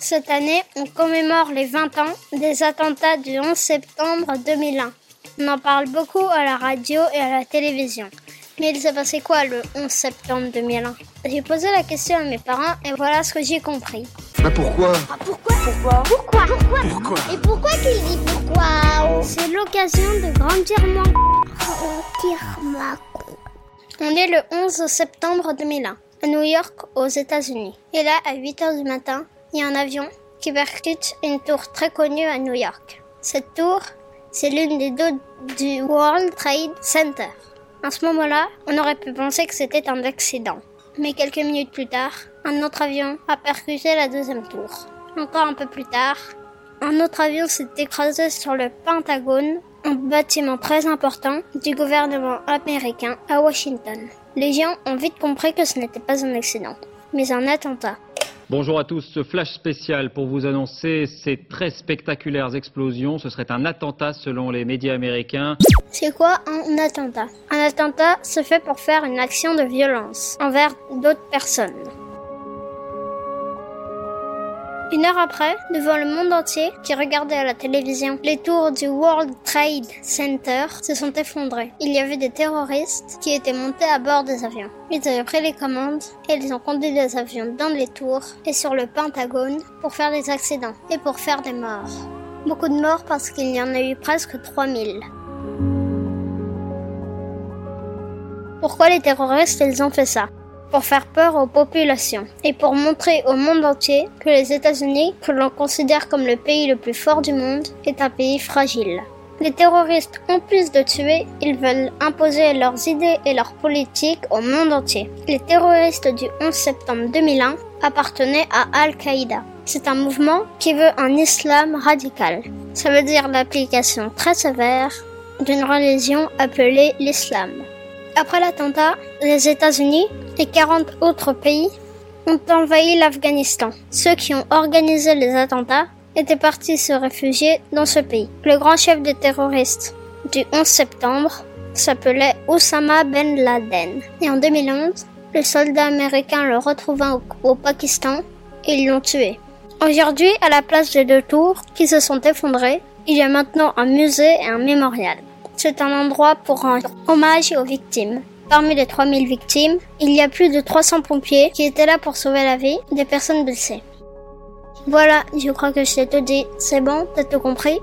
Cette année, on commémore les 20 ans des attentats du 11 septembre 2001. On en parle beaucoup à la radio et à la télévision. Mais il s'est passé quoi le 11 septembre 2001 J'ai posé la question à mes parents et voilà ce que j'ai compris. Bah pourquoi? Ah pourquoi? Pourquoi? Pourquoi? Pourquoi? Pourquoi? Et pourquoi qu'il dit pourquoi? C'est l'occasion de grandir moins. Grandir ma On est le 11 septembre 2001 à New York aux États-Unis. Et là, à 8 heures du matin, il y a un avion qui percute une tour très connue à New York. Cette tour, c'est l'une des deux du World Trade Center. À ce moment-là, on aurait pu penser que c'était un accident. Mais quelques minutes plus tard, un autre avion a percuté la deuxième tour. Encore un peu plus tard, un autre avion s'est écrasé sur le Pentagone, un bâtiment très important du gouvernement américain à Washington. Les gens ont vite compris que ce n'était pas un accident, mais un attentat. Bonjour à tous, ce flash spécial pour vous annoncer ces très spectaculaires explosions. Ce serait un attentat selon les médias américains. C'est quoi un attentat? Un attentat se fait pour faire une action de violence envers d'autres personnes. Une heure après, devant le monde entier qui regardait à la télévision, les tours du World Trade Center se sont effondrées. Il y avait des terroristes qui étaient montés à bord des avions. Ils avaient pris les commandes et ils ont conduit des avions dans les tours et sur le Pentagone pour faire des accidents et pour faire des morts. Beaucoup de morts parce qu'il y en a eu presque 3000. Pourquoi les terroristes ils ont fait ça? Pour faire peur aux populations et pour montrer au monde entier que les États-Unis, que l'on considère comme le pays le plus fort du monde, est un pays fragile. Les terroristes, en plus de tuer, ils veulent imposer leurs idées et leurs politiques au monde entier. Les terroristes du 11 septembre 2001 appartenaient à Al-Qaïda. C'est un mouvement qui veut un islam radical. Ça veut dire l'application très sévère d'une religion appelée l'islam. Après l'attentat, les États-Unis et 40 autres pays ont envahi l'Afghanistan. Ceux qui ont organisé les attentats étaient partis se réfugier dans ce pays. Le grand chef des terroristes du 11 septembre s'appelait Osama Ben Laden. Et en 2011, les soldats américains le retrouvant au, au Pakistan et ils l'ont tué. Aujourd'hui, à la place des deux tours qui se sont effondrées, il y a maintenant un musée et un mémorial. C'est un endroit pour rendre hommage aux victimes. Parmi les 3000 victimes, il y a plus de 300 pompiers qui étaient là pour sauver la vie des personnes blessées. Voilà, je crois que je tout dit. C'est bon, t'as tout compris